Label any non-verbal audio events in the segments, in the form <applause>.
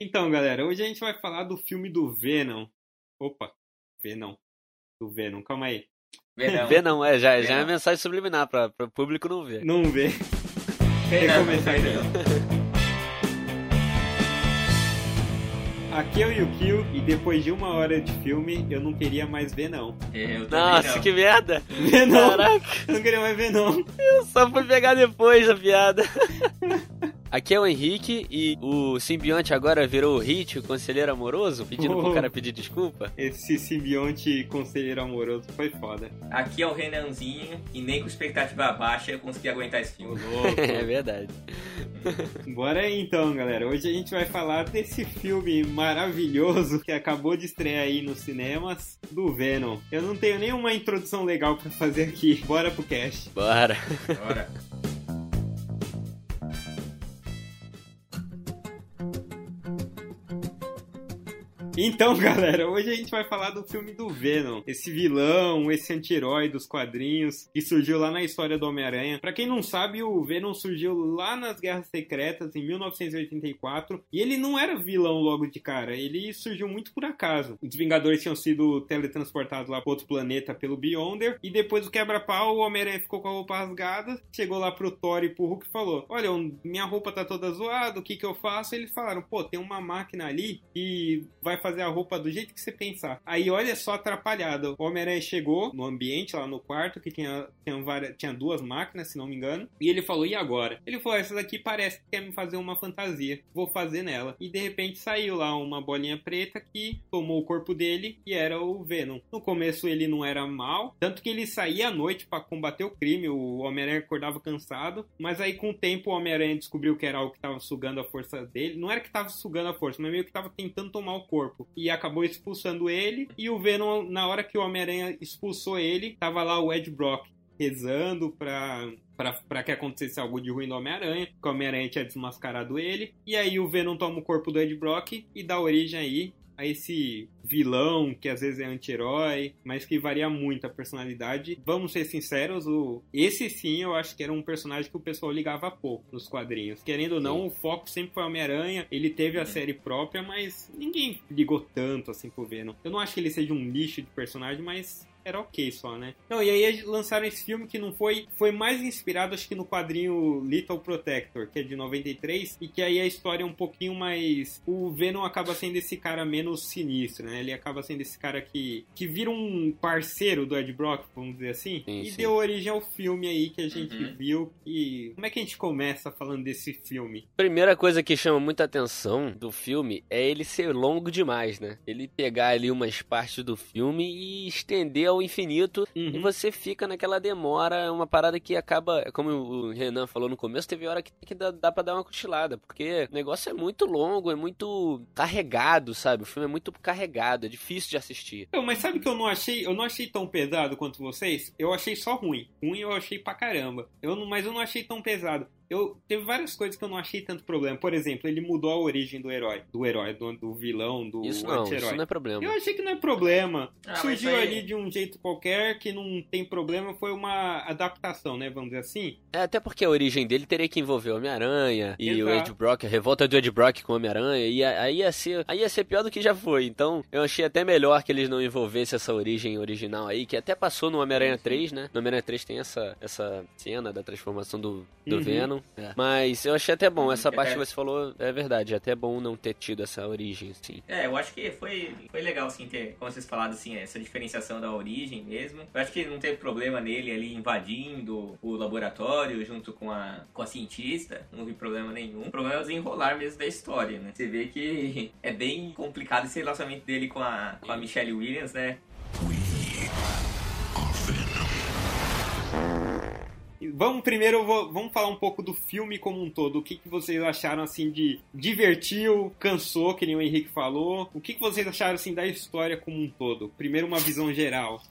Então, galera, hoje a gente vai falar do filme do Venom. Opa, Venom. Do Venom, calma aí. Venom. Não, é, já, já é Venom. uma mensagem subliminar pra, para o público não ver. Não vê. Venom, Recomeçar aqui. Venom. Aqui é o Yukio e depois de uma hora de filme eu não queria mais ver não. Eu Nossa, não. que merda! Ver não. Caraca, Eu não queria mais ver não. eu só fui pegar depois a piada. <laughs> Aqui é o Henrique e o simbionte agora virou o Hit, o conselheiro amoroso, pedindo pro Oh. cara pedir desculpa. Esse simbionte conselheiro amoroso foi foda. Aqui é o Renanzinho e nem com expectativa baixa eu consegui aguentar esse filme. louco. <laughs> É verdade. Bora aí então, galera. Hoje a gente vai falar desse filme maravilhoso que acabou de estrear aí nos cinemas do Venom. Eu não tenho nenhuma introdução legal pra fazer aqui. Bora pro cast. Bora. Bora. <laughs> Então, galera, hoje a gente vai falar do filme do Venom. Esse vilão, esse anti-herói dos quadrinhos que surgiu lá na história do Homem-Aranha. Pra quem não sabe, o Venom surgiu lá nas Guerras Secretas em 1984 e ele não era vilão logo de cara, ele surgiu muito por acaso. Os Vingadores tinham sido teletransportados lá para outro planeta pelo Beyonder e depois do quebra-pau, o Homem-Aranha ficou com a roupa rasgada, chegou lá pro Thor e pro Hulk e falou: "Olha, minha roupa tá toda zoada, o que que eu faço?" Eles falaram: "Pô, tem uma máquina ali que vai fazer a roupa do jeito que você pensar. Aí olha só atrapalhado. O Homem-Aranha chegou no ambiente, lá no quarto, que tinha, tinha, várias, tinha duas máquinas, se não me engano. E ele falou: e agora? Ele falou: essa daqui parece que quer me fazer uma fantasia. Vou fazer nela. E de repente saiu lá uma bolinha preta que tomou o corpo dele e era o Venom. No começo ele não era mal, tanto que ele saía à noite para combater o crime. O Homem-Aranha acordava cansado, mas aí com o tempo o Homem-Aranha descobriu que era algo que estava sugando a força dele. Não era que estava sugando a força, mas meio que estava tentando tomar o corpo. E acabou expulsando ele. E o Venom, na hora que o Homem-Aranha expulsou ele, tava lá o Ed Brock rezando pra, pra, pra que acontecesse algo de ruim no Homem-Aranha. Que o Homem-Aranha tinha desmascarado ele. E aí o Venom toma o corpo do Ed Brock e dá origem aí a esse vilão que às vezes é anti-herói, mas que varia muito a personalidade. Vamos ser sinceros, o... esse sim eu acho que era um personagem que o pessoal ligava pouco nos quadrinhos. Querendo ou não, o foco sempre foi Homem-Aranha. Ele teve a série própria, mas ninguém ligou tanto assim pro Venom. Eu não acho que ele seja um lixo de personagem, mas era ok só, né? Não, e aí lançaram esse filme que não foi. Foi mais inspirado, acho que no quadrinho Little Protector, que é de 93, e que aí a história é um pouquinho mais. O Venom acaba sendo esse cara menos sinistro, né? Ele acaba sendo esse cara que. que vira um parceiro do Ed Brock, vamos dizer assim. Sim, e sim. deu origem ao filme aí que a gente Uhum. viu. E. Como é que a gente começa falando desse filme? Primeira coisa que chama muita atenção do filme é ele ser longo demais, né? Ele pegar ali umas partes do filme e estender ao infinito e Uhum. você fica naquela demora, é uma parada que acaba, como o Renan falou no começo, teve hora que, que dá, dá pra dar uma cochilada, porque o negócio é muito longo, é muito carregado, sabe? O filme é muito carregado, é difícil de assistir. Eu, mas sabe que eu não achei, eu não achei tão pesado quanto vocês? Eu achei só ruim. Ruim eu achei pra caramba. Eu não, mas eu não achei tão pesado. Eu teve várias coisas que eu não achei tanto problema. Por exemplo, ele mudou a origem do herói, do herói, do, do vilão, do Isso não, anti-herói. isso não é problema. Eu achei que não é problema. Ah, Surgiu aí- ali de um jeito qualquer que não tem problema, foi uma adaptação, né? Vamos dizer assim. É, até porque a origem dele teria que envolver o Homem-Aranha e o Exato. Ed Brock, a revolta do Ed Brock com o Homem-Aranha, e aí ia, ser, aí ia ser pior do que já foi. Então, eu achei até melhor que eles não envolvessem essa origem original aí, que até passou no Homem-Aranha 3, né? No Homem-Aranha 3 tem essa, essa cena da transformação do, do Uhum. Venom. É. Mas eu achei até bom, essa Uhum. parte que É. você falou é verdade, é até bom não ter tido essa origem, sim. É, eu acho que foi, foi legal, assim, ter, como vocês falaram, assim, essa diferenciação da origem mesmo. Eu acho que não teve problema nele ali invadindo o laboratório junto com a, com a cientista, não vi problema nenhum. O problema é o desenrolar mesmo da história, né? Você vê que <laughs> é bem complicado esse relacionamento dele com a, com a Michelle Williams, né? E Vamos primeiro, vamos falar um pouco do filme como um todo. O que, que vocês acharam assim de divertiu, cansou, que nem o Henrique falou. O que, que vocês acharam assim da história como um todo? Primeiro uma visão geral,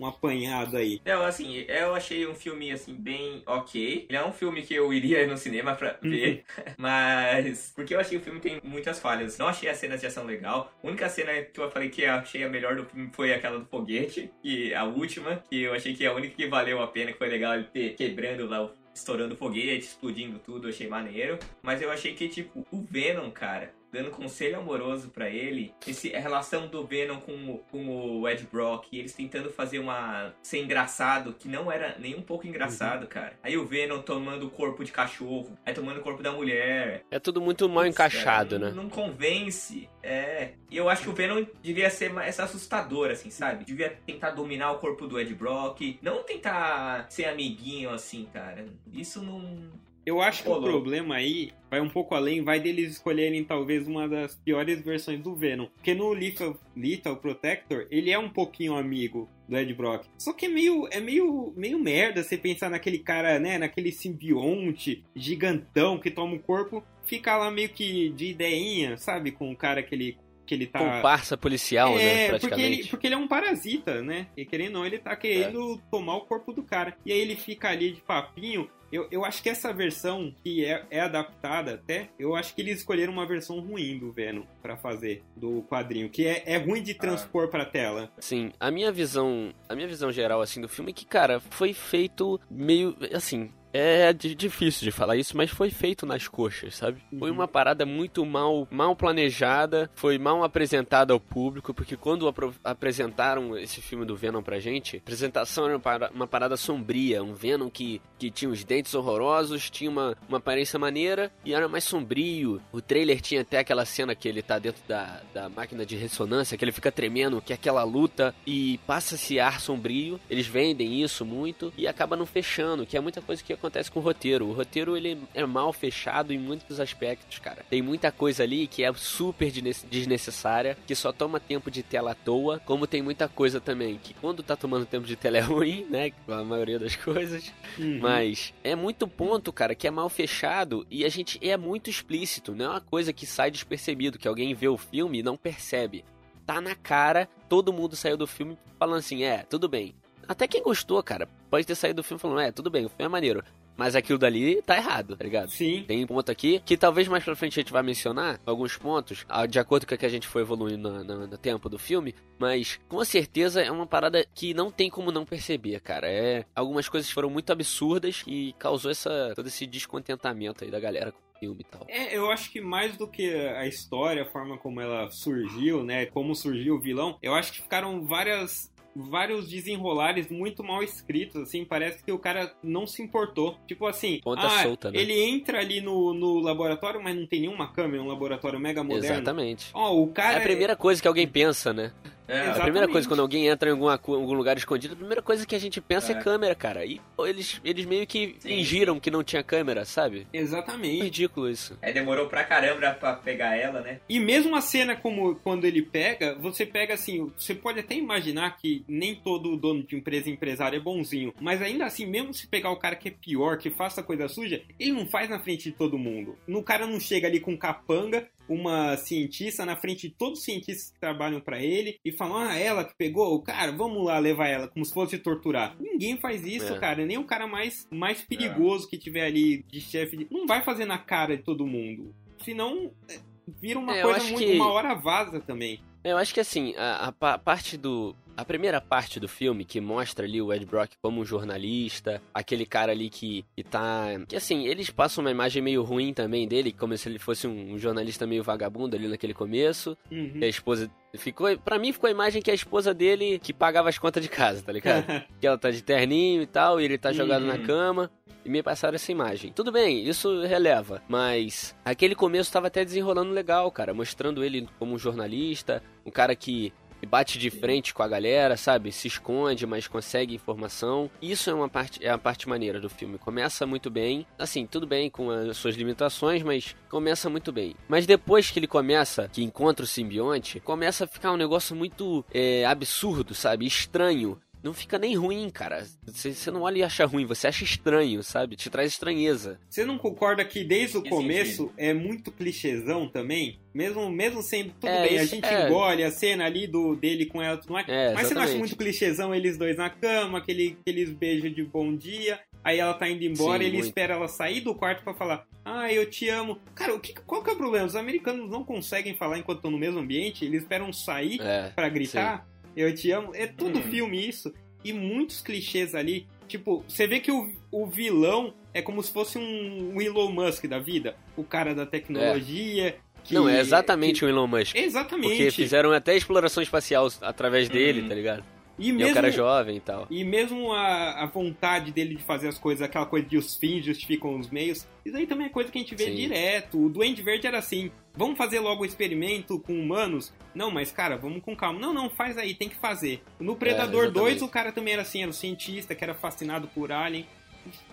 um apanhado aí. Não, assim, eu achei um filme, assim, bem ok. Ele é um filme que eu iria no cinema pra ver, <laughs> mas... Porque eu achei que o filme tem muitas falhas. Não achei as cenas de ação legal. A única cena que eu falei que eu achei a melhor do filme foi aquela do foguete, que a última, que eu achei que é a única que valeu a pena, que foi legal ele ter quebrando lá o estourando foguete, explodindo tudo, achei maneiro. Mas eu achei que, tipo, o Venom, cara, dando conselho amoroso para ele. Esse, a relação do Venom com, com o Ed Brock, e eles tentando fazer uma. ser engraçado, que não era nem um pouco engraçado, uhum. cara. Aí o Venom tomando o corpo de cachorro, aí tomando o corpo da mulher. É tudo muito mal encaixado, cara, né? Não, não convence. É. E eu acho que o Venom devia ser mais assustador, assim, sabe? Devia tentar dominar o corpo do Ed Brock. Não tentar ser amiguinho, assim, cara. Isso não. Eu acho que o problema aí vai um pouco além, vai deles escolherem talvez uma das piores versões do Venom. Porque no Lethal, Lethal Protector, ele é um pouquinho amigo do Ed Brock. Só que é meio, é meio, meio merda você pensar naquele cara, né, naquele simbionte gigantão que toma o corpo, ficar lá meio que de ideinha, sabe, com o cara que ele que ele tá. Comparsa policial, é, né? Praticamente. Porque ele, porque ele é um parasita, né? E querendo ou não, ele tá querendo é. tomar o corpo do cara. E aí ele fica ali de papinho. Eu, eu acho que essa versão que é, é adaptada até, eu acho que eles escolheram uma versão ruim do Venom para fazer do quadrinho, que é, é ruim de transpor ah. pra tela. Sim, a minha visão, a minha visão geral assim do filme é que, cara, foi feito meio assim, é difícil de falar isso, mas foi feito nas coxas, sabe? Uhum. Foi uma parada muito mal, mal planejada, foi mal apresentada ao público, porque quando apresentaram esse filme do Venom pra gente, a apresentação era uma parada sombria, um Venom que, que tinha os dentes horrorosos, tinha uma, uma aparência maneira e era mais sombrio. O trailer tinha até aquela cena que ele tá dentro da, da máquina de ressonância, que ele fica tremendo, que é aquela luta e passa esse ar sombrio. Eles vendem isso muito e acaba não fechando, que é muita coisa que acontece com o roteiro. O roteiro ele é mal fechado em muitos aspectos, cara. Tem muita coisa ali que é super desnecessária, que só toma tempo de tela à toa, como tem muita coisa também que quando tá tomando tempo de tela é ruim, né? A maioria das coisas. Uhum. Mas é muito ponto, cara, que é mal fechado e a gente é muito explícito. Não é uma coisa que sai despercebido, que alguém vê o filme e não percebe. Tá na cara, todo mundo saiu do filme falando assim: é, tudo bem, até quem gostou, cara, pode ter saído do filme falando, é, tudo bem, o filme é maneiro. Mas aquilo dali tá errado, tá ligado? Sim. Tem um ponto aqui que talvez mais pra frente a gente vai mencionar alguns pontos, ah, de acordo com o que a gente foi evoluindo no, no, no, tempo do filme, mas com certeza é uma parada que não tem como não perceber, cara. É, algumas coisas foram muito absurdas e causou essa, todo esse descontentamento aí da galera filme e tal. É, eu acho que mais do que a história, a forma como ela surgiu, né? Como surgiu o vilão, eu acho que ficaram várias vários desenrolares muito mal escritos, assim, parece que o cara não se importou. Tipo assim, Ponta ah, solta, né? ele entra ali no, no laboratório, mas não tem nenhuma câmera, um laboratório mega moderno. Exatamente. Ó, oh, o cara é a primeira é... coisa que alguém pensa, né? É, a primeira coisa, quando alguém entra em alguma, algum lugar escondido, a primeira coisa que a gente pensa é, é câmera, cara. E eles, eles meio que sim, fingiram sim. que não tinha câmera, sabe? Exatamente. ridículo isso. É, demorou pra caramba pra pegar ela, né? E mesmo a cena como quando ele pega, você pega assim, você pode até imaginar que nem todo dono de empresa empresário é bonzinho, mas ainda assim, mesmo se pegar o cara que é pior, que faça coisa suja, ele não faz na frente de todo mundo. No cara não chega ali com capanga, uma cientista na frente de todos os cientistas que trabalham para ele e falam: Ah, ela que pegou, o cara, vamos lá levar ela, como se fosse torturar. Ninguém faz isso, é. cara. Nem o cara mais, mais perigoso é. que tiver ali de chefe. Não vai fazer na cara de todo mundo. Senão, é, vira uma é, coisa muito. Que... Uma hora vaza também. Eu acho que assim, a, a parte do, a primeira parte do filme, que mostra ali o Ed Brock como um jornalista, aquele cara ali que, que tá. Que assim, eles passam uma imagem meio ruim também dele, como se ele fosse um, um jornalista meio vagabundo ali naquele começo. Uhum. a esposa. Ficou, pra mim ficou a imagem que a esposa dele que pagava as contas de casa, tá ligado? <laughs> que ela tá de terninho e tal, e ele tá jogado uhum. na cama. E me passaram essa imagem. Tudo bem, isso releva. Mas aquele começo tava até desenrolando legal, cara. Mostrando ele como um jornalista, um cara que bate de frente com a galera, sabe? Se esconde, mas consegue informação. Isso é uma parte, é a parte maneira do filme. Começa muito bem, assim, tudo bem com as suas limitações, mas começa muito bem. Mas depois que ele começa, que encontra o simbionte, começa a ficar um negócio muito é, absurdo, sabe? Estranho não fica nem ruim, cara. Você, você não olha e acha ruim, você acha estranho, sabe? Te traz estranheza. Você não concorda que desde o começo é muito clichêzão também? Mesmo, mesmo sendo tudo é, bem, a gente é... engole a cena ali do, dele com ela, tudo mais. É, mas você não acha muito clichêzão eles dois na cama, aquele, aqueles beijos de bom dia? Aí ela tá indo embora, Sim, ele muito. espera ela sair do quarto para falar: Ah, eu te amo. Cara, o que, qual que é o problema? Os americanos não conseguem falar enquanto estão no mesmo ambiente, eles esperam sair é, para gritar. Sim. Eu te amo. É todo hum. filme isso. E muitos clichês ali. Tipo, você vê que o, o vilão é como se fosse um, um Elon Musk da vida. O cara da tecnologia, Que- Não, é exatamente o Elon Musk. que- Exatamente. Porque fizeram até exploração espacial através dele, Uhum. tá ligado? E E, mesmo, cara é jovem e tal. E mesmo a, a vontade dele de fazer as coisas, aquela coisa de os fins justificam os meios, isso aí também é coisa que a gente vê Sim. direto. O Duende Verde era assim: vamos fazer logo o experimento com humanos? Não, mas cara, vamos com calma. Não, não, faz aí, tem que fazer. No Predador É, exatamente. 2, o cara também era assim: era o cientista que era fascinado por Alien.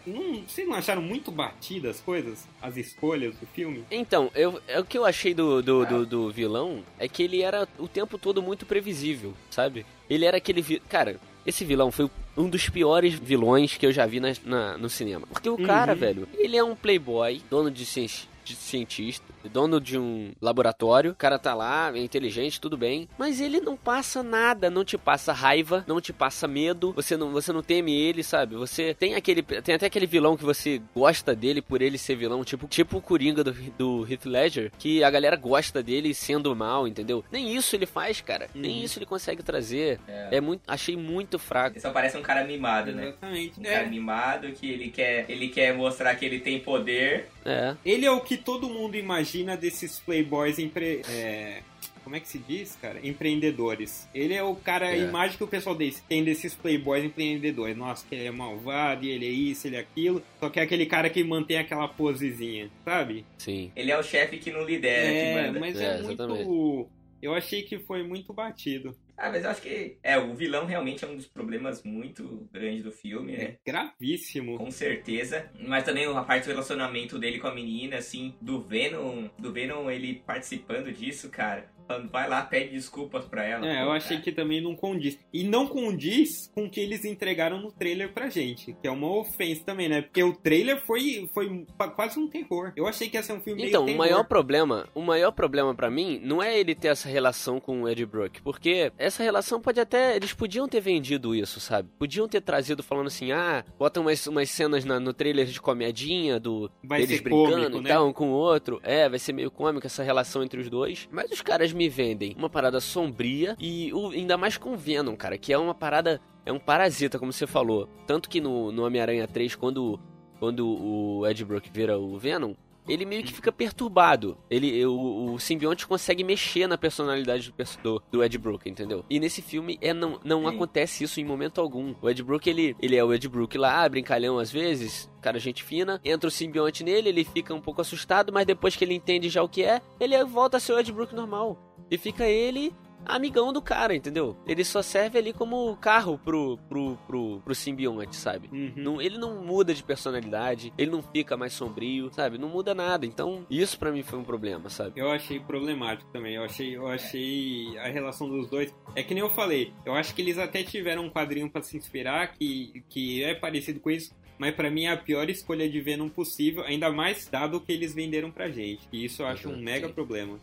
Não, vocês não acharam muito batidas as coisas? As escolhas do filme? Então, eu, é o que eu achei do, do, do, do vilão é que ele era o tempo todo muito previsível, sabe? Ele era aquele. vi- Cara, esse vilão foi um dos piores vilões que eu já vi na, na- no cinema. Porque o cara, Uhum. velho, ele é um playboy, dono de, ci- de cientista, dono de um laboratório. O cara tá lá, é inteligente, tudo bem. Mas ele não passa nada, não te passa raiva, não te passa medo. Você não, você não teme ele, sabe? Você tem aquele. Tem até aquele vilão que você gosta dele por ele ser vilão, tipo, tipo o Coringa do, do Heath Ledger, que a galera gosta dele sendo mal, entendeu? Nem isso ele faz, cara. Nem Uhum. isso ele consegue trazer. É. É muito. Achei muito fraco. Ele só parece um cara mimado, né? Exatamente. Um É, cara mimado que ele quer, ele quer mostrar que ele tem poder. É. Ele é o que todo mundo imagina desses playboys empre... é, Como é que se diz, cara? Empreendedores. Ele é o cara, a É. imagem que o pessoal desse, tem desses playboys empreendedores. Nossa, que ele é malvado, e ele é isso, ele é aquilo. Só que é aquele cara que mantém aquela posezinha, sabe? Sim. Ele é o chefe que não lidera, que é, manda. mas É, é, muito... Eu achei que foi muito batido. Ah, mas eu acho que. É, o vilão realmente é um dos problemas muito grandes do filme, né? É gravíssimo. Com certeza. Mas também a parte do relacionamento dele com a menina, assim, do Venom. Do Venom ele participando disso, cara. Vai lá, pede desculpas pra ela. É, Pô, eu achei cara. que também não condiz. E não condiz com o que eles entregaram no trailer pra gente, que é uma ofensa também, né? Porque o trailer foi, foi quase um terror. Eu achei que ia ser um filme Então, o meio maior terror. problema, o maior problema para mim não é ele ter essa relação com o Ed Brook, porque essa relação pode até eles podiam ter vendido isso, sabe? Podiam ter trazido falando assim: "Ah, bota umas, umas cenas na- no trailer de comedinha do Vai eles ser brincando cômico, e né? tal, um com o outro. É, vai ser meio cômico essa relação entre os dois. Mas os caras me vendem uma parada sombria e o- ainda mais com Venom, cara, que é uma parada. É um parasita, como você falou. Tanto que no, no Homem-Aranha 3, quando, quando o Ed Brook vira o Venom. Ele meio que fica perturbado. Ele, o, o simbionte consegue mexer na personalidade do, do, Ed Brook, entendeu? E nesse filme é, não, não acontece isso em momento algum. O Ed Brook, ele, ele é o Ed Brook lá, brincalhão às vezes, cara gente fina. Entra o simbionte nele, ele fica um pouco assustado, mas depois que ele entende já o que é, ele volta a ser o Ed Brook normal. E fica ele amigão do cara, entendeu? Ele só serve ali como carro pro, pro, pro, pro simbionte, sabe? Uhum. Não- ele não muda de personalidade, ele não fica mais sombrio, sabe? Não muda nada. Então, isso pra mim foi um problema, sabe? Eu achei problemático também. Eu achei, eu achei a relação dos dois. É que nem eu falei. Eu acho que eles até tiveram um quadrinho pra se inspirar que, que é parecido com isso. Mas pra mim é a pior escolha de Venom possível, ainda mais dado o que eles venderam pra gente. E isso eu acho um mega problema.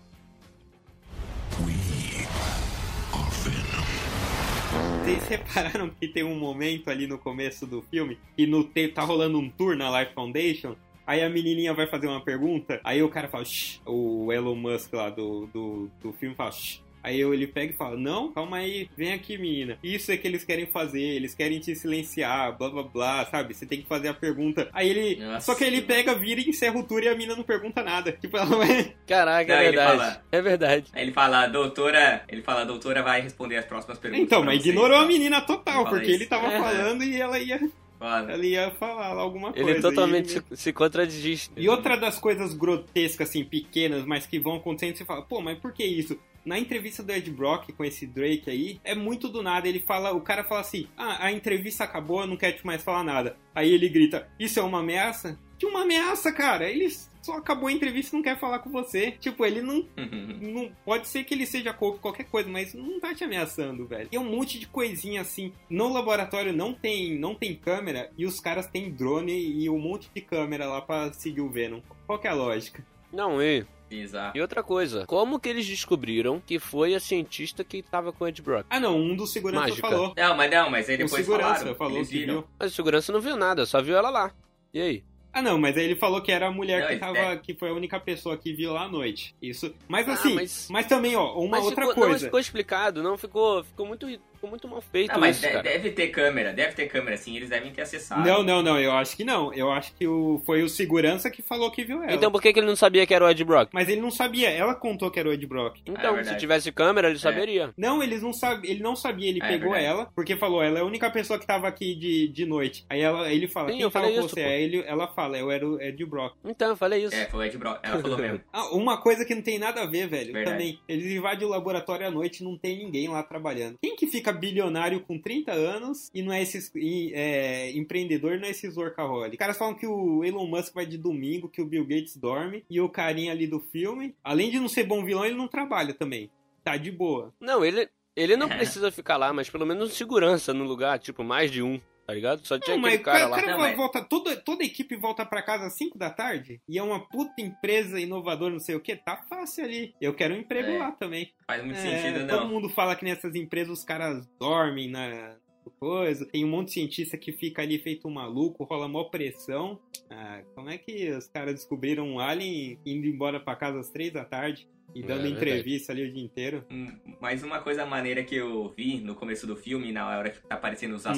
Vocês <laughs> repararam que tem um momento ali no começo do filme que no te- tá rolando um tour na Life Foundation? Aí a menininha vai fazer uma pergunta, aí o cara fala, Shh, o Elon Musk lá do, do, do filme fala, Shh. Aí eu- ele pega e fala, não, calma aí, vem aqui, menina. Isso é que eles querem fazer, eles querem te silenciar, blá blá blá, sabe? Você tem que fazer a pergunta. Aí ele. Nossa. Só que ele pega, vira e encerra o tour e a mina não pergunta nada. <laughs> Tipo, ela vai. Caraca, Não, é ele verdade. fala- É verdade. Aí ele fala, "A doutora. Ele fala, doutora vai responder as próximas perguntas. Então, mas vocês", ignorou a menina total, Fala porque isso. ele tava É. falando e ela ia, <laughs> Fala. ela ia falar alguma coisa. Ele totalmente E ele- se, se contradiz. E outra das coisas grotescas, assim, pequenas, mas que vão acontecendo, você fala, pô, mas por que isso? Na entrevista do Ed Brock com esse Drake aí, é muito do nada. Ele fala, o cara fala assim: Ah, a entrevista acabou, eu não quero te mais falar nada. Aí ele grita: Isso é uma ameaça? Que uma ameaça, cara? Ele só acabou a entrevista e não quer falar com você. Tipo, ele não <laughs> não pode ser que ele seja corpo qualquer coisa, mas não tá te ameaçando, velho. E um monte de coisinha assim. No laboratório não tem, não tem câmera e os caras têm drone e um monte de câmera lá pra seguir o Venom. Qual que é a lógica? Não, e, Exato. e outra coisa. Como que eles descobriram que foi a cientista que tava com o Ed Brock? Ah, não, um dos seguranças Mágica. falou. Não, mas não, mas aí O depois segurança falaram. falou eles que viram. viu. Mas o segurança não viu nada, só viu ela lá. E aí? Ah, não, mas aí ele falou que era a mulher Não, que ele- tava, é. que foi a única pessoa que viu lá à noite. Isso. Mas Ah, assim, mas... mas- também, ó, uma Mas outra ficou, Não, mas coisa. ficou explicado, não, ficou, ficou muito, ficou muito mal feito Não, mas isso, de- cara. deve ter câmera, deve ter câmera, sim, eles devem ter acessado. Não, não, não, eu acho que não. Eu acho que o, foi o segurança que falou que viu ela. Então por que, que ele não sabia que era o Ed Brock? Mas ele não sabia, ela contou que era o Ed Brock. Então, se verdade. tivesse câmera, ele saberia. Não, eles não sabe, ele não sabia, ele É, pegou verdade. ela, porque falou, ela é a única pessoa que tava aqui de, de noite. Aí ela, ele fala, Sim, quem eu tava falei com isso, você? Aí ele, ela fala, eu era o Ed Brock. Então, eu falei isso. É, foi o Ed Brock. Ela falou mesmo. <laughs> Ah, uma coisa que não tem nada a ver, velho, Verdade. também. Eles invadem o laboratório à noite e não tem ninguém lá trabalhando. Quem que fica bilionário com 30 anos e não é esses e, é, empreendedor, não é esses workaholic? Os caras falam que o Elon Musk vai de domingo, que o Bill Gates dorme e o carinha ali do filme, além de não ser bom vilão, ele não trabalha também. Tá de boa. Não, ele, ele não precisa ficar lá, mas pelo menos segurança no lugar, tipo, mais de um, tá ligado? Só tinha Não, aquele mas cara cara, lá. cara Não, volta, toda, toda a equipe volta pra casa às 5 da tarde e é uma puta empresa inovadora, não sei o que, tá fácil ali. Eu quero um emprego É. lá também. Faz muito É, sentido, todo não. mundo fala que nessas empresas os caras dormem na coisa. Tem um monte de cientista que fica ali feito um maluco, rola mó pressão. Ah, como é que os caras descobriram um alien indo embora pra casa às 3 da tarde e É, dando verdade. entrevista ali o dia inteiro? Hum, Mas uma coisa maneira que eu vi no começo do filme, na hora que tá aparecendo os Hum.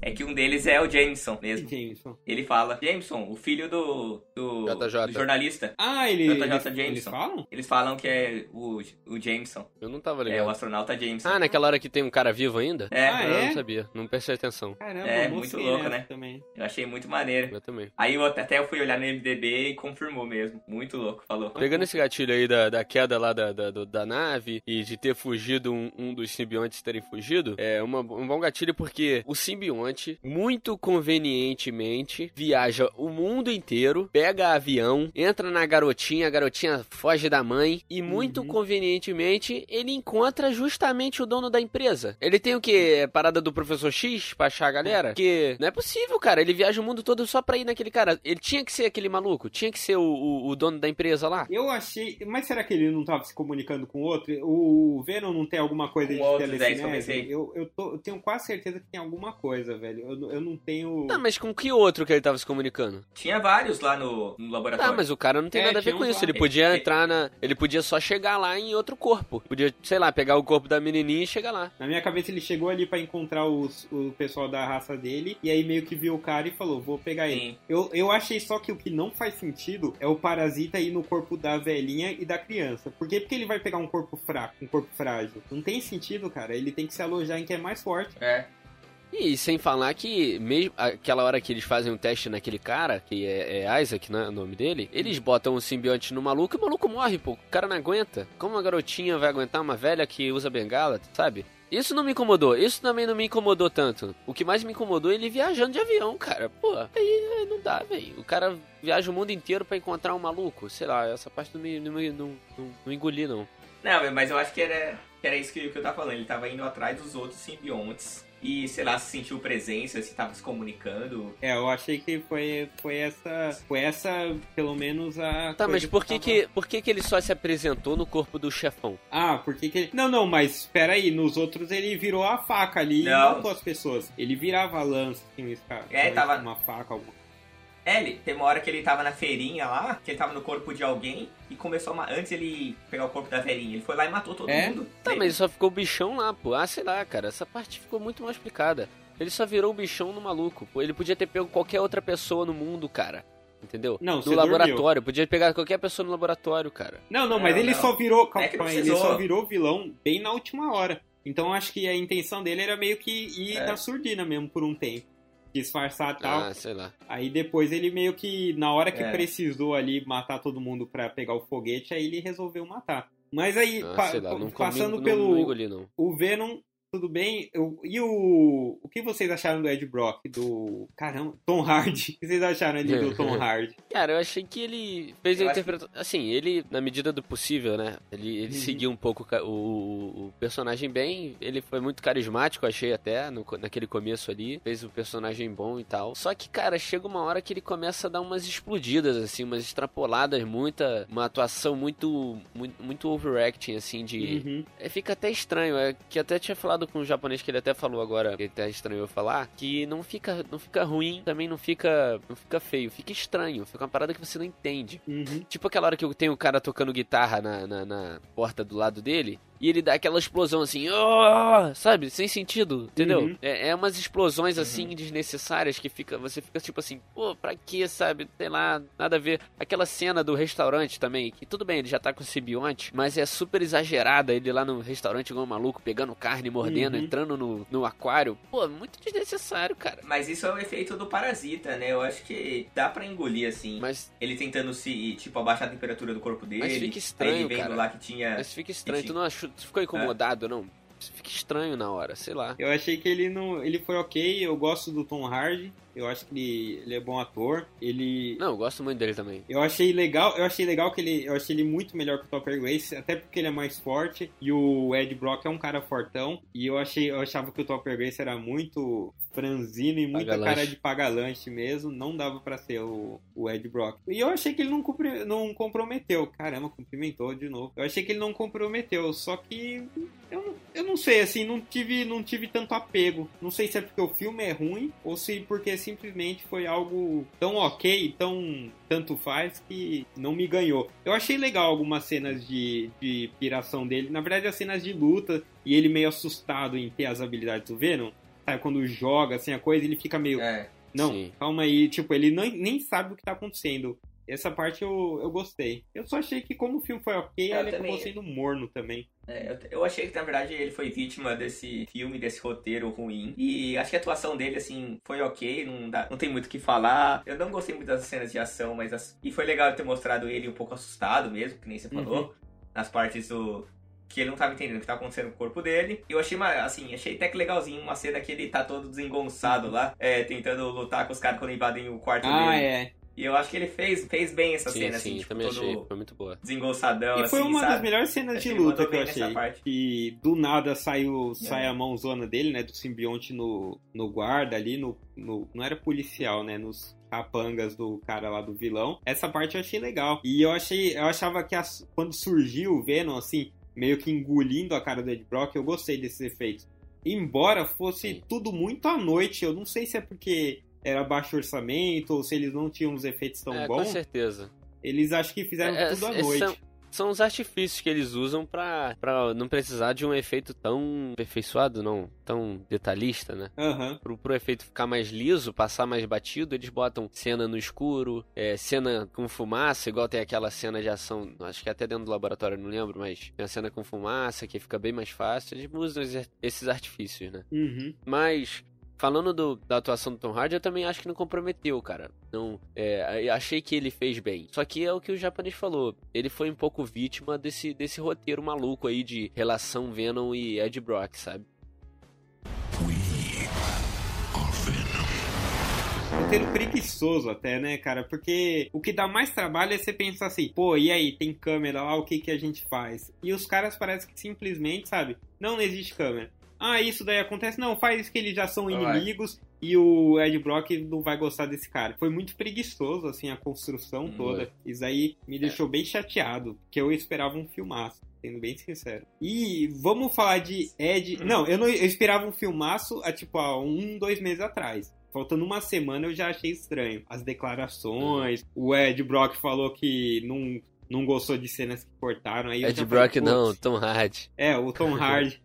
É que um deles é o Jameson mesmo. Jameson. Ele fala, Jameson, o filho do, do, JJ. do jornalista. Ah, ele, JJ eles, Jameson. eles falam? Eles falam que é o, o Jameson. Eu não tava É o ligado. astronauta Jameson. Ah, naquela hora que tem um cara vivo ainda? É, Ah, Eu é? não sabia, não prestei atenção. Caramba, É, eu muito louco, né? Também. eu achei muito maneiro. Eu também. Aí eu até fui olhar no MDB e confirmou mesmo. Muito louco, falou. Pegando esse gatilho aí da, da queda lá da, da, da nave e de ter fugido um, um dos simbiontes terem fugido, é uma, um bom gatilho porque o simbionte, muito convenientemente, viaja o mundo inteiro, pega avião, entra na garotinha, a garotinha foge da mãe e muito Uhum. convenientemente ele encontra justamente o dono da empresa. Ele tem o que? Parada do professor X pra achar a galera? Que não é possível, cara. Ele viaja o mundo todo só pra ir naquele cara. Ele tinha que ser aquele maluco, tinha que ser o, o- o dono da empresa lá. Eu achei. Mas será que ele não tava se comunicando com o outro? O Venom não tem alguma coisa Com de é telecinese? Eu, eu, tô- eu tenho quase certeza que tem alguma coisa, velho. Eu, eu não tenho. Tá, mas com que outro que ele tava se comunicando? Tinha vários lá no, no laboratório. Tá, mas o cara não tem É, nada a ver tinha com isso. lá. Ele podia entrar na. Ele podia só chegar lá em outro corpo. Podia, sei lá, pegar o corpo da menininha e chegar lá. Na minha cabeça ele chegou ali pra encontrar os, o pessoal da raça dele e aí meio que viu o cara e falou, vou pegar ele. Sim. Eu, eu achei só que o que não faz sentido é o parasita ir no corpo da velhinha e da criança. Por que? Porque ele vai pegar um corpo fraco, um corpo frágil. Não tem sentido, cara. Ele tem que se alojar em quem é mais forte. É. E sem falar que, mesmo aquela hora que eles fazem um teste naquele cara, que é, é Isaac, né, o nome dele, eles botam o simbionte no maluco e o maluco morre, pô. O cara não aguenta. Como uma garotinha vai aguentar uma velha que usa bengala, sabe? Isso não me incomodou, isso também não me incomodou tanto. O que mais me incomodou é ele viajando de avião, cara. Pô, aí não dá, velho. O cara viaja o mundo inteiro pra encontrar um maluco. Sei lá, essa parte não me não, não, não, não engoli, não. Não, mas eu acho que era, que era isso que, que eu tava falando. Ele tava indo atrás dos outros simbiontes. E, sei lá, se sentiu presença, se tava se comunicando. É, eu achei que foi, foi essa. Foi essa, pelo menos, a. Tá, coisa mas por que, tava- que, por que que ele só se apresentou no corpo do chefão? Ah, porque que ele... Não, não, mas espera aí, nos outros ele virou a faca ali e Não. matou as pessoas. Ele virava a lança, assim, esse cara. É, tava- Uma faca, alguma É, ele, tem uma hora que ele tava na feirinha lá, que ele tava no corpo de alguém e começou a. Antes ele pegar o corpo da velhinha, ele foi lá e matou todo É? mundo. Tá, Aí- mas só ficou o bichão lá, pô. Ah, sei lá, cara. Essa parte ficou muito mal explicada. Ele só virou o bichão no maluco, pô. Ele podia ter pego qualquer outra pessoa no mundo, cara. Entendeu? Não, no laboratório. Podia pegar qualquer pessoa no laboratório, cara. Não, não, mas Não, ele não. só virou. Calma, É que não ele só virou vilão bem na última hora. Então acho que a intenção dele era meio que ir É. na surdina mesmo por um tempo. Disfarçar e tal. Ah, sei lá. Aí depois ele meio que, na hora que É. precisou ali matar todo mundo pra pegar o foguete, aí ele resolveu matar. Mas aí, Ah, pa- lá. Não, passando pelo. Não engoli, não. O Venom, tudo bem. Eu- e o. O que vocês acharam do Ed Brock? Do. Caramba, Tom Hardy. <laughs> O que vocês acharam ali do Tom <laughs> Hardy? Cara, eu achei que ele fez Eu a interpretação. Assim, ele, na medida do possível, né? Ele, ele Uhum. seguiu um pouco o, o- o personagem bem. Ele foi muito carismático, achei até, no naquele começo ali. Fez o personagem bom e tal. Só que, cara, chega uma hora que ele começa a dar umas explodidas, assim, umas extrapoladas, muita. Uma atuação muito. Muito, muito overacting, assim, de. Uhum. É, fica até estranho, é que até tinha falado com um japonês que ele até falou agora, que até estranhou falar, que não fica, não fica ruim, também não fica, não fica feio, fica estranho, fica uma parada que você não entende. Uhum. Tipo aquela hora que eu tenho o cara tocando guitarra na, na, na porta do lado dele, e ele dá aquela explosão assim, oh! sabe? Sem sentido, entendeu? Uhum. É, é umas explosões assim desnecessárias que fica, você fica tipo assim, pô, pra que, sabe? Sei lá, nada a ver. Aquela cena do restaurante também, que tudo bem, ele já tá com o simbionte, mas é super exagerada ele lá no restaurante igual um maluco, pegando carne, mordendo, Uhum. entrando no, no aquário. Pô, muito desnecessário, cara. Mas isso é o efeito do parasita, né? Eu acho que dá pra engolir assim. Mas, Ele tentando se, tipo, abaixar a temperatura do corpo dele. Mas fica Aí estranho, ele vendo cara. lá que tinha. mas fica estranho, Enfim. tu não achou, tu ficou incomodado, não? Fica estranho na hora, sei lá. Eu achei que ele não. Ele foi ok, eu gosto do Tom Hardy. Eu acho que ele, ele é bom ator. Ele. Não, eu gosto muito dele também. Eu achei legal, eu achei legal que ele, eu achei ele muito melhor que o Topper Grace, até porque ele é mais forte e o Ed Brock é um cara fortão e eu achei, eu achava que o Topper Grace era muito franzino e muita Paga-lanche. cara de paga-lanche mesmo, não dava pra ser o, o Ed Brock. E eu achei que ele não, cumpri- não comprometeu. Caramba, cumprimentou de novo. Eu achei que ele não comprometeu, só que eu, não- eu não sei, assim, não tive, não tive tanto apego. Não sei se é porque o filme é ruim ou se porque simplesmente foi algo tão ok, tão tanto faz que não me ganhou. Eu achei legal algumas cenas de, de piração dele. Na verdade, as cenas de luta e ele meio assustado em ter as habilidades do Venom. Sabe, quando joga assim a coisa, ele fica meio. É. Não, Sim. calma aí. Tipo, ele nem, nem sabe o que tá acontecendo. Essa parte eu, eu gostei. Eu só achei que como o filme foi ok, Eu ele também. acabou sendo morno também. É, eu, eu achei que na verdade ele foi vítima desse filme, desse roteiro ruim. E acho que a atuação dele, assim, foi ok, não, dá, não tem muito o que falar. Eu não gostei muito das cenas de ação, mas. as- E foi legal ter mostrado ele um pouco assustado mesmo, que nem você falou. Nas partes do. Que ele não tava entendendo o que tava acontecendo com o corpo dele. E eu achei, uma, assim, achei até que legalzinho uma cena que ele tá todo desengonçado lá, é, tentando lutar com os caras quando invadem o quarto Ah, dele. é. E eu acho que ele fez, fez bem essa sim, cena, sim, assim, tipo, também todo achei, foi muito boa. desengonçadão, E foi assim, uma sabe? das melhores cenas Achei de luta que eu achei. parte. Que do nada saiu, sai É. a mãozona dele, né? Do simbionte no, no guarda ali, no, no. Não era policial, né? Nos capangas do cara lá do vilão. Essa parte eu achei legal. E eu achei. Eu achava que as- quando surgiu o Venom, assim, meio que engolindo a cara do Ed Brock, eu gostei desses efeitos. Embora fosse Sim. tudo muito à noite, eu não sei se é porque era baixo orçamento ou se eles não tinham os efeitos tão é, com bons. certeza. Eles acho que fizeram É, tudo à é, noite. São, são os artifícios que eles usam pra, pra não precisar de um efeito tão aperfeiçoado, não, tão detalhista, né? Aham. Pro, pro efeito ficar mais liso, passar mais batido, eles botam cena no escuro, é, cena com fumaça, igual tem aquela cena de ação, acho que até dentro do laboratório, não lembro, mas tem a cena com fumaça que fica bem mais fácil. Eles usam esses- esses artifícios, né? Uhum. Mas, falando do- da atuação do Tom Hardy, eu também acho que não comprometeu, cara. Não, é, achei que ele fez bem. Só que é o que o japonês falou. Ele foi um pouco vítima desse, desse roteiro maluco aí de relação Venom e Ed Brock, sabe? roteiro preguiçoso até, né, cara? Porque o que dá mais trabalho é você pensar assim, pô, e aí, tem câmera lá, o que que a gente faz? E os caras parecem que simplesmente, sabe, não existe câmera. Ah, isso daí acontece? Não, faz que eles já são inimigos e o Ed Brock não vai gostar desse cara. Foi muito preguiçoso, assim, a construção Hum, toda. Isso aí me deixou bem chateado, porque eu esperava um filmaço. Sendo bem sincero. E vamos falar de Ed. Não, eu não eu esperava um filmaço há tipo há um, dois meses atrás. Faltando uma semana eu já achei estranho. As declarações, o Ed Brock falou que não, não gostou de cenas que cortaram. Aí Ed Brock falei, não. Tom Hardy. É, o Tom <laughs> Hardy.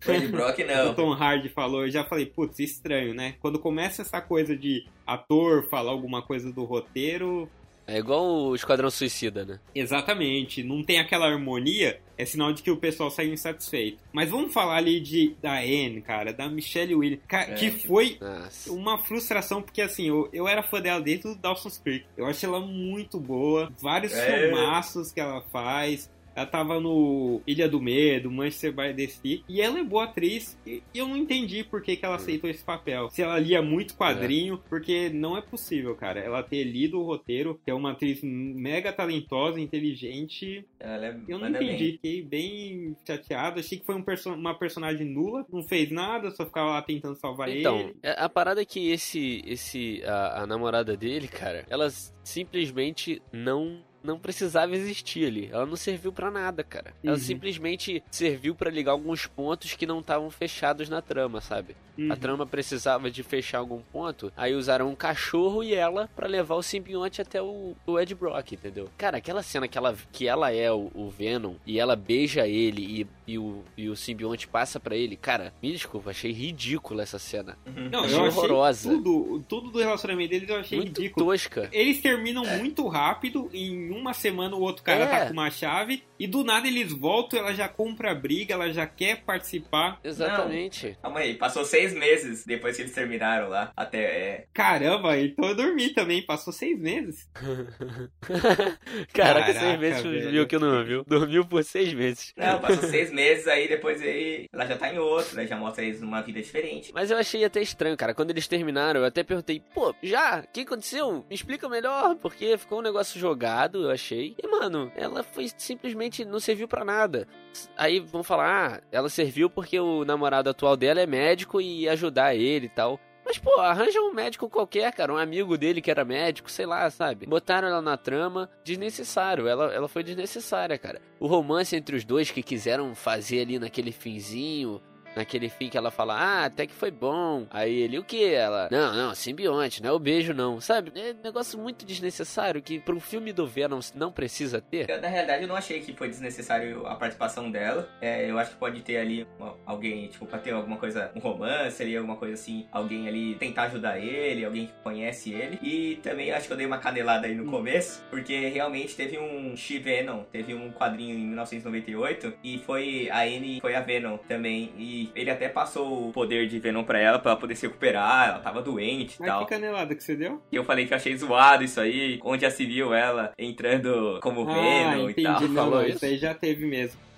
<laughs> O Ed Brock O não. Tom Hardy falou, eu já falei, putz, estranho, né? Quando começa essa coisa de ator falar alguma coisa do roteiro, É igual o Esquadrão Suicida, né? Exatamente, não tem aquela harmonia, é sinal de que o pessoal sai insatisfeito. Mas vamos falar ali de da Anne, cara, da Michelle Williams, ca- É, que tipo- foi Nossa. uma frustração, porque assim, eu, eu era fã dela desde o Dawson's Creek. Eu achei ela muito boa, vários É. filmaços que ela faz. Ela tava no Ilha do Medo, Manchester by the Sea, e ela é boa atriz, e eu não entendi por que, que ela aceitou esse papel. Se ela lia muito quadrinho, porque não é possível, cara. Ela ter lido o roteiro, que é uma atriz mega talentosa, inteligente, Ela é, eu não manda entendi, bem. fiquei bem chateado. Achei que foi um perso- uma personagem nula, não fez nada, só ficava lá tentando salvar Então, ele. é- a parada é que esse, esse, a, a namorada dele, cara, ela simplesmente não não precisava existir ali. Ela não serviu pra nada, cara. Ela Uhum. simplesmente serviu pra ligar alguns pontos que não estavam fechados na trama, sabe? Uhum. A trama precisava de fechar algum ponto, aí usaram um cachorro e ela pra levar o simbionte até o, o Ed Brock, entendeu? Cara, aquela cena que ela, que ela é o, o Venom e ela beija ele e, e o, e o simbionte passa pra ele. Cara, me desculpa, achei ridícula essa cena. Não, Achei eu achei horrorosa. tudo, tudo do relacionamento deles eu achei Muito ridículo. tosca. Eles terminam muito rápido, em uma semana o outro cara É. tá com uma chave, e do nada eles voltam, ela já compra a briga, ela já quer participar. Exatamente. Calma aí, passou seis meses depois que eles terminaram lá. Até. É... Caramba, então eu dormi também, passou seis meses. Caraca, <laughs> <laughs> Caraca, seis meses velho. viu que não viu. Dormiu por seis meses. Não, passou seis meses aí, depois aí ela já tá em outro, né? Já mostra eles numa vida diferente. Mas eu achei até estranho, cara. Quando eles terminaram, eu até perguntei, pô, já? O que aconteceu? Me explica melhor, porque ficou um negócio jogado, eu achei. E, mano, ela foi simplesmente não serviu pra nada. Aí vão falar, ah, ela serviu porque o namorado atual dela é médico e ia ajudar ele e tal. Mas, pô, arranja um médico qualquer, cara, um amigo dele que era médico, sei lá, sabe? Botaram ela na trama, desnecessário, ela, ela foi desnecessária, cara. O romance entre os dois que quiseram fazer ali naquele finzinho, Naquele fim que ela fala, ah, até que foi bom. Aí ele, o que? Ela, não, não, simbionte, não é o beijo não. Sabe? É um negócio muito desnecessário que pra um filme do Venom não precisa ter. Eu, na realidade, eu não achei que foi desnecessário a participação dela. É, eu acho que pode ter ali uma- alguém, tipo, pra ter alguma coisa, um romance ali, alguma coisa assim, alguém ali tentar ajudar ele, alguém que conhece ele. E também acho que eu dei uma canelada aí no começo, porque realmente teve um She-Venom, teve um quadrinho em 1998, e foi a Anne, foi a Venom também. E ele até passou o poder de Venom pra ela, pra ela poder se recuperar, ela tava doente e tal. que canelada que você deu? E eu falei que eu achei zoado isso aí, onde já se viu ela entrando como ah, Venom entendi. e tal. Não, Falou isso aí já teve mesmo.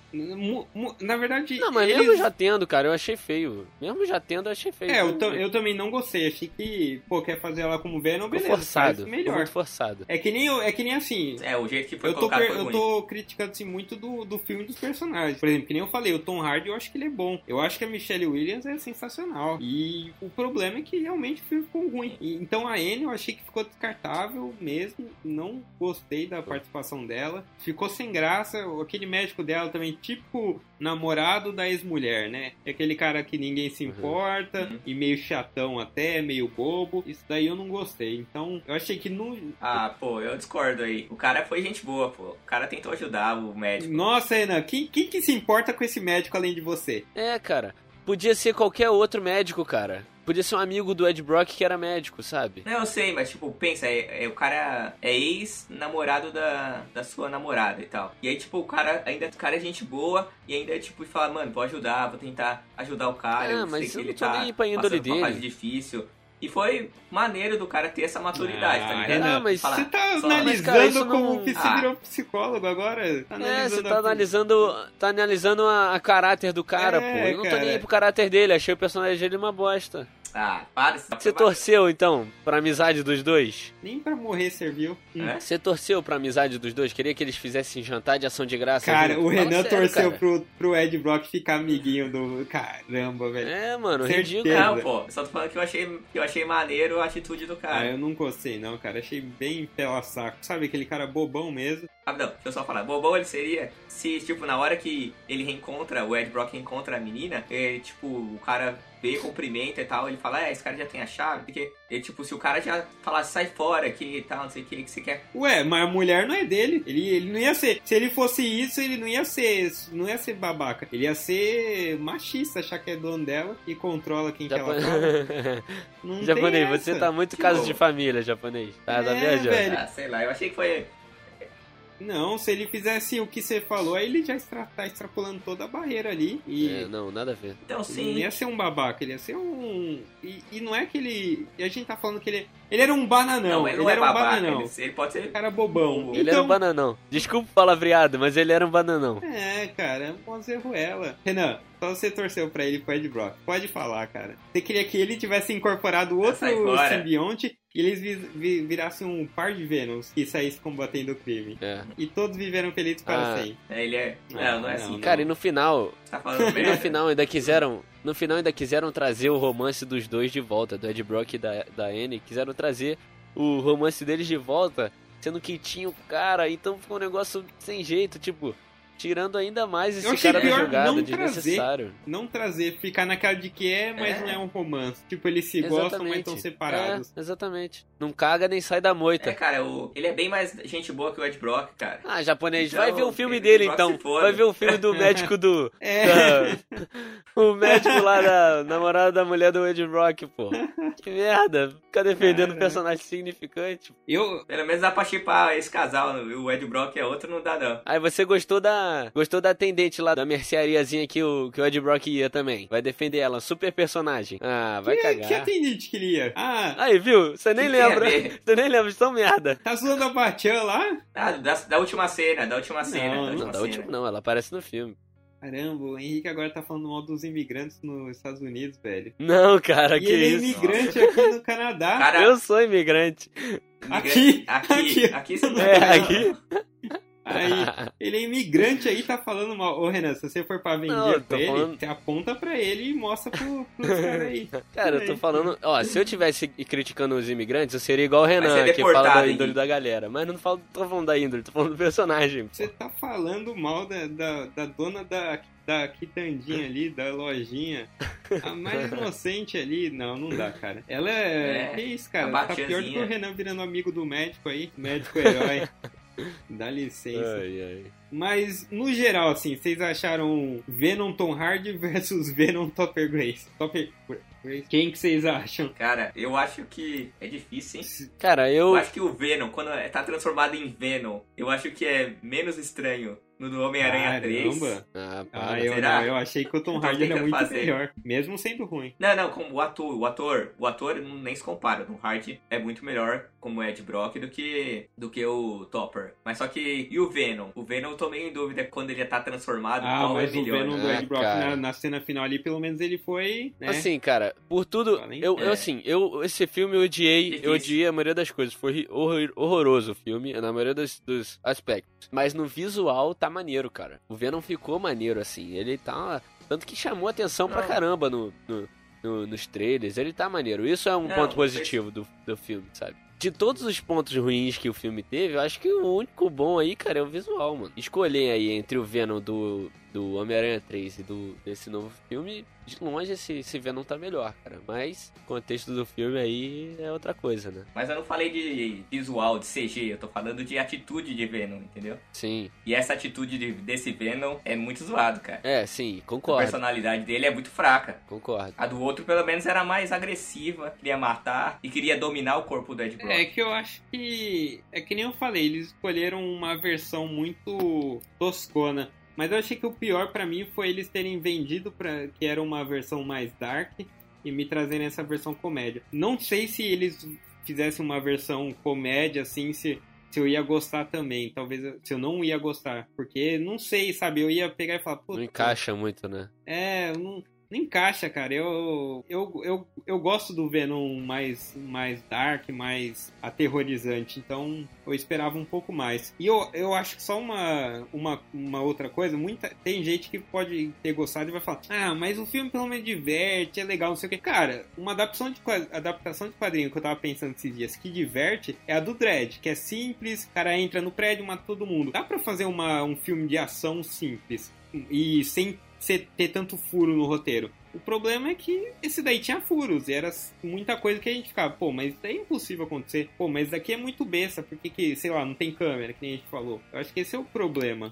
Na verdade, Não, mas eles... mesmo já tendo, cara, eu achei feio. Mesmo já tendo, eu achei feio. É, eu, eu também não gostei. Achei que, pô, quer fazer ela como Venom, beleza, forçado. melhor. muito forçado. É que nem, é que nem assim, É, o jeito que foi eu tô, per- foi eu tô criticando assim, muito do, do filme dos personagens. Por exemplo, que nem eu falei, o Tom Hardy eu acho que ele é bom. Eu acho que a Michelle Williams é sensacional. E o problema é que realmente o filme ficou ruim. E- então a Anne eu achei que ficou descartável mesmo. Não gostei da participação dela. Ficou sem graça. Aquele médico dela também, tipo namorado da ex-mulher, né? É aquele cara que ninguém se Uhum. importa Uhum. e meio chatão até, meio bobo. Isso daí eu não gostei. Então eu achei que não. Ah, pô, eu discordo aí. O cara foi gente boa, pô. O cara tentou ajudar o médico. Nossa, Renan, quem, quem que se importa com esse médico além de você? É, cara. Podia ser qualquer outro médico, cara. Podia ser um amigo do Ed Brock que era médico, sabe? Não, eu sei, mas tipo, pensa, é, é- o cara é ex-namorado da, da sua namorada e tal. E aí, tipo, o cara ainda o cara é gente boa e ainda, tipo, fala, mano, vou ajudar, vou tentar ajudar o cara. Ah, eu mas sei que eu ele não tô tá nem pra índole por uma dele. fase difícil. E foi maneiro do cara ter essa maturidade, Ah, tá ligado? Renan, mas Falar, Você tá só- analisando mas, cara, como não- que você Ah. virou psicólogo agora? Tá É, você analisando tá a- analisando, tá analisando a, a caráter do cara, É, pô. Eu não tô cara. nem aí pro caráter dele, achei o personagem dele uma bosta. Ah, para. Você torceu, então, pra amizade dos dois? Nem pra morrer serviu. É? Você torceu pra amizade dos dois? Queria que eles fizessem jantar de ação de graça Cara, junto? o Renan sério, torceu cara. pro, pro Ed Brock ficar amiguinho do. Caramba, velho. É, mano, Certeza. ridículo. Não, pô, só tô falando que eu achei, que eu achei maneiro a atitude do Ah, cara. eu não gostei, não, cara. Achei bem pela saco. Sabe aquele cara bobão mesmo? Ah, não, deixa eu só falar. Bobão ele seria se, tipo, na hora que ele reencontra, o Ed Brock reencontra a menina, é, tipo, o cara vê, cumprimenta e tal, ele fala, é, esse cara já tem a chave, porque, ele, tipo, se o cara já falasse, sai fora aqui e tal, não sei o que, que você quer. Ué, mas a mulher não é dele. Ele, ele não ia ser. Se ele fosse isso, ele não ia ser. Não ia ser babaca. Ele ia ser machista, achar que é dono dela e controla quem que ela fala. <laughs> Não tem japonês, essa. você tá muito Tipo- caso de família, japonês. Tá, tá É, viajando. velho. Ah, sei lá, eu achei que foi... Não, se ele fizesse o que você falou, aí ele já extra, tá extrapolando toda a barreira ali. E É, não, nada a ver. Então, ele sim, não ia ser um babaca, ele ia ser um. E, e não é que ele. E a gente tá falando que ele. Ele era um bananão. não, ele não é era um babaca, bananão. ele, ele pode ser... Cara bobão. Ele Ele então, era um bananão. Desculpa o palavreado, mas ele era um bananão. É, cara, um ela. Renan, só você torceu pra ele pro Ed Brock. Pode falar, cara. Você queria que ele tivesse incorporado outro simbionte e eles vi- vi- virassem um par de Venoms que saísse combatendo o crime. É. E todos viveram felizes para Ah. sempre. É, Ele é... Ah, Não, não é não, assim. não. Cara, e no final, Você tá falando <laughs> no merda? final ainda quiseram. No final ainda quiseram trazer o romance dos dois de volta, do Ed Brock e da, da Anne. Quiseram trazer o romance deles de volta, sendo que tinha o cara, então ficou um negócio sem jeito, tipo. Tirando ainda mais esse cara da jogada, não desnecessário. Não trazer, ficar naquela de que é, mas É. não é um romance. Tipo, eles se gostam, mas estão separados. É, exatamente. Não caga nem sai da moita. É, cara, o, ele é bem mais gente boa que o Ed Brock, cara. Ah, japonês, Então, vai ver o filme ele dele então. Vai ver o filme do médico do. <laughs> É. da- o médico lá da namorada da mulher do Ed Rock, pô. Que merda. Ficar defendendo Caraca. personagem significante. Eu, Pelo menos dá pra chipar esse casal. O Ed Brock é outro, não dá não. Aí você gostou da. Gostou da atendente lá, da merceariazinha que o, que o Ed Brock ia também. Vai defender ela, super personagem. Ah, vai que, cagar. que atendente que ele ia? Ah, Aí, viu? Você nem a lembra. <laughs> Você nem lembra, são merda. tá zoando a Batian lá? Ah, da, da última cena, da última cena. Não, da última Não, da cena. última não, ela aparece no filme. Caramba, o Henrique agora tá falando mal dos imigrantes nos Estados Unidos, velho. Não, cara, e que ele é isso. imigrante aqui no Canadá. Cara, Eu sou imigrante. Aqui, aqui, aqui. aqui, você não É, aqui. Aí, <laughs> ele é imigrante aí, tá falando mal. Ô, Renan, se você for pra vender Não, pra ele, falando- aponta pra ele e mostra pro, pros <laughs> caras aí. Cara, eu tô falando. Ó, se eu tivesse criticando os imigrantes, eu seria igual o Renan, ser que fala da índole Henrique. da galera. Mas não falo, tô falando da índole, tô falando do personagem. Você tá falando mal da, da, da dona da, da quitandinha ali, da lojinha. A mais <laughs> inocente ali. Não, não dá, cara. Ela é. É, que isso, cara? Tá pior do que o. Renan virando amigo do médico aí. Médico herói. Dá licença. Ai, ai. Mas, no geral, assim, vocês acharam Venom Tom Hardy <laughs> versus Venom Topper Grace? Topper Grace? Quem que vocês acham? Cara, eu acho que é difícil, hein? Cara, Eu eu. acho que o Venom, quando é- tá transformado em Venom, eu acho que é menos estranho no do Homem-Aranha 3. Caramba! Ah, Ah, eu, Será? não, eu achei que o Tom Então Hardy era muito fazer. melhor, mesmo sendo ruim. Não, não, como o ator, o ator, o ator não- nem se compara. O Hardy é muito melhor como Ed Brock do que do que o Topper. Mas só que e o Venom? O Venom tô meio em dúvida quando ele já tá transformado, Ah, qual é mas o melhor. Venom do Ah, Ed Brock cara. na, na cena final ali, pelo menos ele foi, né? Assim, cara, por tudo. Eu, eu É. assim, eu, esse filme eu odiei. Difícil. Eu odiei a maioria das coisas. Foi horror- horroroso o filme, na maioria dos, dos aspectos. Mas no visual tá maneiro, cara. O Venom ficou maneiro, assim. Ele tá. Tanto que chamou atenção pra Não. caramba no, no- no- nos trailers. Ele tá maneiro. Isso é um Não, ponto positivo do, do filme, sabe? De todos os pontos ruins que o filme teve, eu acho que o único bom aí, cara, é o visual, mano. Escolher aí entre o Venom do, do Homem-Aranha 3 e do, desse novo filme, de longe esse, esse Venom tá melhor, cara. Mas o contexto do filme aí é outra coisa, né? Mas eu não falei de visual, de CG, eu tô falando de atitude de Venom, entendeu? Sim. E essa atitude de- desse Venom é muito zoado, cara. É, sim, A concordo. personalidade dele é muito fraca. Concordo. A do outro, pelo menos, era mais agressiva, queria matar e queria dominar o corpo do Ed Brock. É que eu acho que. É que nem eu falei, eles escolheram uma versão muito toscona. Mas eu achei que o pior pra mim foi eles terem vendido para que era uma versão mais dark e me trazerem essa versão comédia. Não sei se eles fizessem uma versão comédia assim, se, se eu ia gostar também. Talvez eu- se eu não ia gostar. Porque não sei, sabe? Eu ia pegar e falar, pô. Não encaixa muito, né? É, não, não encaixa, cara. Eu, eu, eu, eu gosto do Venom mais, mais dark, mais aterrorizante. Então eu esperava um pouco mais. E eu, eu acho que só uma, uma, uma outra coisa: muita, tem gente que pode ter gostado e vai falar: Ah, mas o filme pelo menos diverte, é legal, não sei o que. Cara, uma adaptação de, adaptação de quadrinho que eu tava pensando esses dias que diverte é a do Dredd, que é simples, o cara entra no prédio, mata todo mundo. Dá pra fazer uma, um filme de ação simples e sem ter tanto furo no roteiro. O problema é que esse daí tinha furos e era muita coisa que a gente ficava, pô, mas é impossível acontecer. Pô, mas daqui é muito besta, porque que, sei lá, não tem câmera, que nem a gente falou. Eu acho que esse é o problema.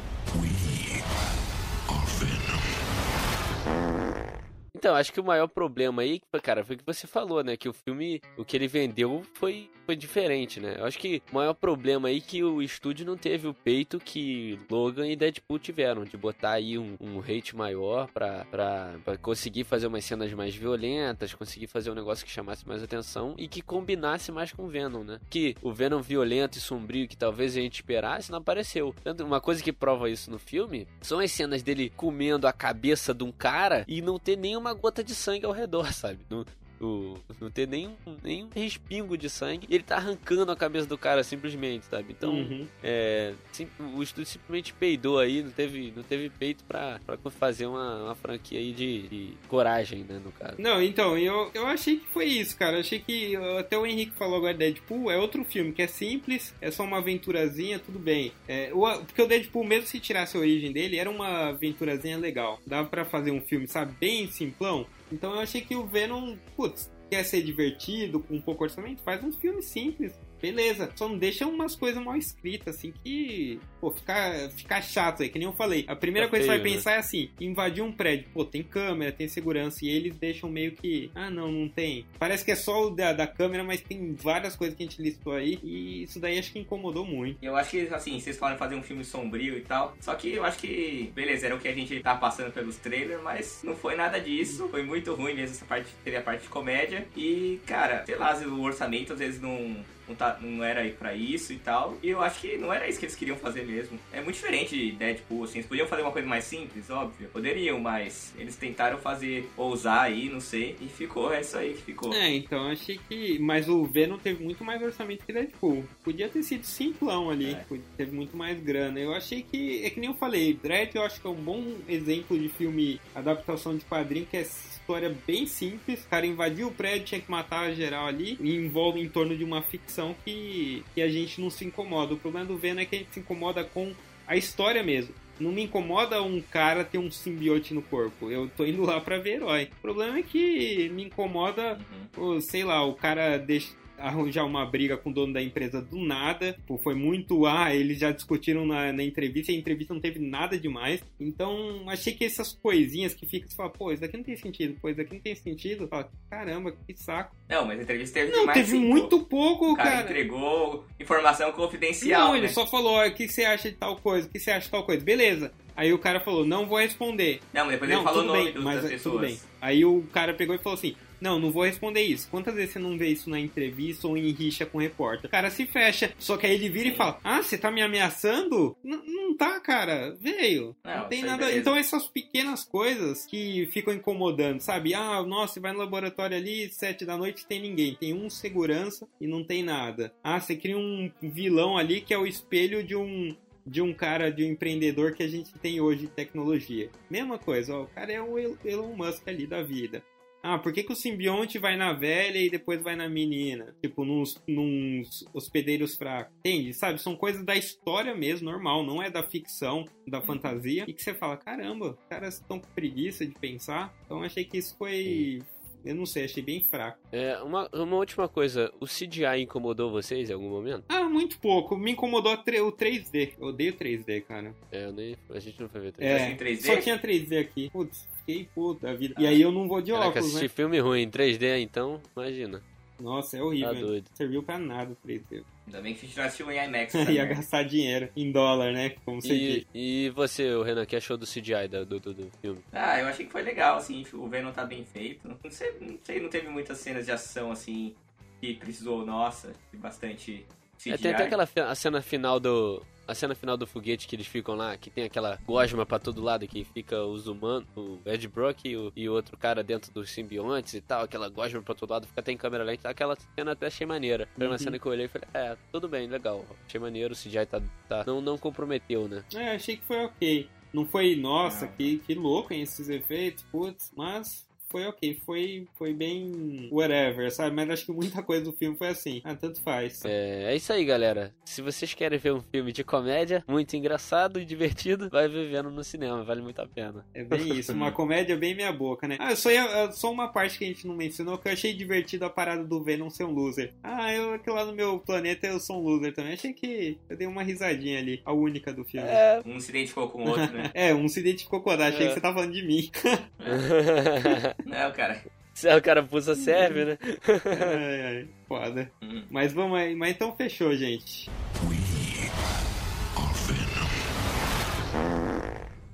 Então, acho que o maior problema aí, cara, foi o que você falou, né? Que o filme, o que ele vendeu foi, diferente, né? Eu acho que o maior problema aí é que o estúdio não teve o peito que Logan e Deadpool tiveram, de botar aí um, um hate maior pra, pra, pra conseguir fazer umas cenas mais violentas, conseguir fazer um negócio que chamasse mais atenção e que combinasse mais com o Venom, né? Que o Venom violento e sombrio que talvez a gente esperasse não apareceu. Tanto uma coisa que prova isso no filme são as cenas dele comendo a cabeça de um cara e não ter nenhuma gota de sangue ao redor, <laughs> sabe? Não, o, não ter nem, nem um respingo de sangue. E ele tá arrancando a cabeça do cara simplesmente, sabe? Então, Uhum. é, sim- o estúdio simplesmente peidou aí, não teve, não teve peito pra, pra fazer uma, uma franquia aí de, de coragem, né, no caso. Não, então, eu, eu achei que foi isso, cara. Eu achei que até o Henrique falou agora Deadpool é outro filme que é simples, é só uma aventurazinha, tudo bem. É, o, porque o Deadpool, mesmo se tirasse a origem dele, era uma aventurazinha legal. Dava pra fazer um filme, sabe, bem simplão. Então eu achei que o Venom, putz, quer ser divertido, com um pouco orçamento, faz um filme simples. Beleza, só não deixa umas coisas mal escritas, assim, que, pô, fica, fica chato aí, que nem eu falei. A primeira Fica coisa que você vai feio, né? pensar é assim, invadir um prédio, pô, tem câmera, tem segurança, e eles deixam meio que, ah, não, não tem. Parece que é só o da, da câmera, mas tem várias coisas que a gente listou aí, e isso daí acho que incomodou muito. Eu acho que, assim, vocês falam fazer um filme sombrio e tal. Só que eu acho que, beleza, era o que a gente tá passando pelos trailers, mas não foi nada disso. Foi muito ruim mesmo essa parte, teve a parte de comédia. E, cara, sei lá, o orçamento às vezes não. Não, tá, não era aí pra isso e tal. E eu acho que não era isso que eles queriam fazer mesmo. É muito diferente de Deadpool, assim. Eles podiam fazer uma coisa mais simples, óbvio. Poderiam, mas eles tentaram fazer, ousar aí, não sei. E ficou, é isso aí que ficou. É, então eu achei que. Mas o Venom teve muito mais orçamento que Deadpool. Podia ter sido simplão ali, É. teve muito mais grana. Eu achei que. É que nem eu falei, Dread eu acho que é um bom exemplo de filme adaptação de quadrinho, que é história bem simples. O cara invadiu o prédio, tinha que matar a geral ali, e envolve em torno de uma ficção que, que a gente não se incomoda. O problema do Venom é que a gente se incomoda com a história mesmo. Não me incomoda um cara ter um simbiote no corpo. Eu tô indo lá pra ver herói. O problema é que me incomoda Uhum. Sei lá, o cara deixa arranjar uma briga com o dono da empresa do nada. Pô, foi muito, ah, eles já discutiram na, na entrevista e a entrevista não teve nada demais. Então, achei que essas coisinhas que fica, você fala, pô, isso daqui não tem sentido, pô, isso daqui não tem sentido. Fala, caramba, que saco. Não, mas a entrevista teve Não, demais. teve sim, pô. muito pouco, O cara, cara. entregou informação confidencial. Não, ele né? só falou, ó, o que você acha de tal coisa, o que você acha de tal coisa. Beleza. Aí o cara falou, não vou responder. Não, mas depois não, ele falou o nome bem, mas é, pessoas. tudo bem. Aí o cara pegou e falou assim: Não, não vou responder isso. Quantas vezes você não vê isso na entrevista ou em rixa com o repórter? O cara se fecha. Só que aí ele vira e fala: Ah, você tá me ameaçando? N- não tá, cara. Veio. Não, Não, tem nada. beleza. Então essas pequenas coisas que ficam incomodando, sabe? Ah, nossa, você vai no laboratório ali, sete da noite tem ninguém. Tem um segurança e não tem nada. Ah, você cria um vilão ali que é o espelho de um de um cara, de um empreendedor que a gente tem hoje de tecnologia. Mesma coisa, ó, o cara é o El- Elon Musk ali da vida. Ah, por que, que o simbionte vai na velha e depois vai na menina? Tipo, nos, nos hospedeiros fracos. Entende? Sabe? São coisas da história mesmo, normal. Não é da ficção, da fantasia. E que você fala, caramba, os caras estão com preguiça de pensar. Então achei que isso foi... Eu não sei, achei bem fraco. É, uma, uma última coisa, o CGI incomodou vocês em algum momento? Ah, muito pouco. Me incomodou o 3D. Eu odeio 3D, cara. É, eu nem, a gente não foi ver É, em 3D? só tinha 3D aqui. Putz, fiquei puto da vida. E aí eu não vou de Caraca, óculos, assistir né? filme ruim em 3D, então, imagina. Nossa, é Tá horrível. doido. Serviu pra nada o 3D. Ainda bem que a gente não assistiu em IMAX. <laughs> Ia gastar dinheiro em dólar, né? Como você E, e você, o Renan, que achou do CGI do, do, do filme? Ah, eu achei que foi legal, assim, o Venom tá bem feito. Não sei, não sei, não teve muitas cenas de ação, assim, que precisou, nossa, de bastante CGI. É, tem até aquela a cena final do. A cena final do foguete que eles ficam lá, que tem aquela gosma pra todo lado, que fica os humanos, o Ed Brock e o, e outro cara dentro dos simbiontes e tal, aquela gosma pra todo lado, fica até em câmera lenta. Aquela cena até achei maneira. Foi uma Uhum. cena que eu olhei e falei, é, tudo bem, legal. Achei maneiro, o CGI tá, tá, não, não comprometeu, né? É, achei que foi ok. Não foi, nossa, Não. que, que louco hein, esses efeitos, putz, mas foi ok. Foi, foi bem whatever, sabe? Mas acho que muita <laughs> coisa do filme foi assim. Ah, tanto faz. É, é isso aí, galera. Se vocês querem ver um filme de comédia, muito engraçado e divertido, vai vivendo no cinema, vale muito a pena. É bem isso, uma comédia bem meia boca, né? Ah, só, ia- só uma parte que a gente não mencionou, que eu achei divertido a parada do Venom ser um loser. Ah, eu que lá no meu planeta eu sou um loser também. Achei que eu dei uma risadinha ali, a única do filme. É. Um se identificou com o outro, né? <laughs> É, um se identificou com o outro, achei É. que você tava falando de mim. <laughs> <laughs> Não, cara. Se o cara puxa serve, né? ai, ai, foda. Hum. Mas vamos aí, mas então fechou, gente.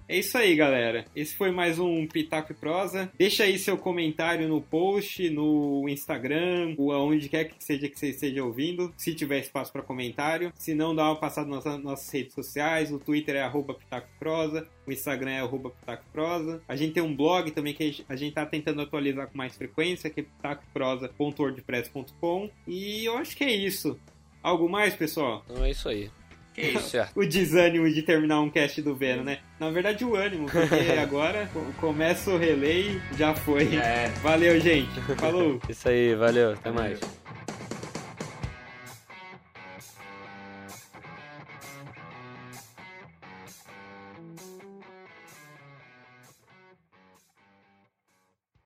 É isso aí, galera. Esse foi mais um Pitaco e Prosa. Deixa aí seu comentário no post, no Instagram, ou aonde quer que seja que você esteja ouvindo, se tiver espaço para comentário. Se não, dá uma passada nas nossas redes sociais. O Twitter é arroba Pitaco Prosa, o Instagram é arroba Pitaco Prosa. A gente tem um blog também que a gente tá tentando atualizar com mais frequência, que é pitacoprosa.wordpress.com. E eu acho que é isso. Algo mais, pessoal? Não é isso aí. Que isso? <laughs> Certo. o desânimo de terminar um cast do Venom, né? Na verdade, o ânimo, porque <laughs> agora co- começa o relay, já foi. É. Valeu, gente. Falou. Isso aí, valeu, até mais.